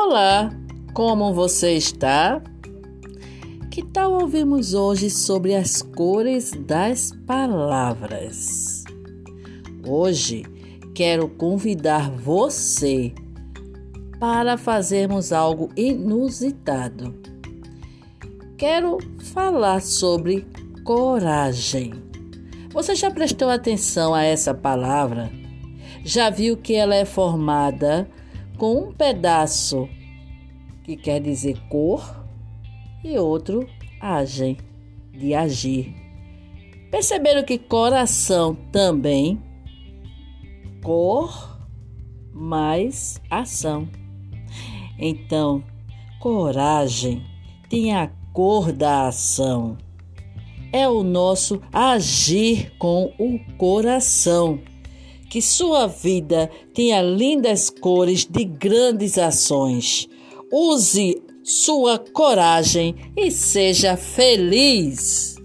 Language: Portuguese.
Olá, como você está? Que tal ouvirmos hoje sobre as cores das palavras? Hoje quero convidar você para fazermos algo inusitado. Quero falar sobre coragem. Você já prestou atenção a essa palavra? Já viu que ela é formada com um pedaço que quer dizer cor e outro agem, de agir. Perceberam que coração também cor mais ação. Então, coragem tem a cor da ação. É o nosso agir com o coração. Que sua vida tenha lindas cores de grandes ações. Use sua coragem e seja feliz.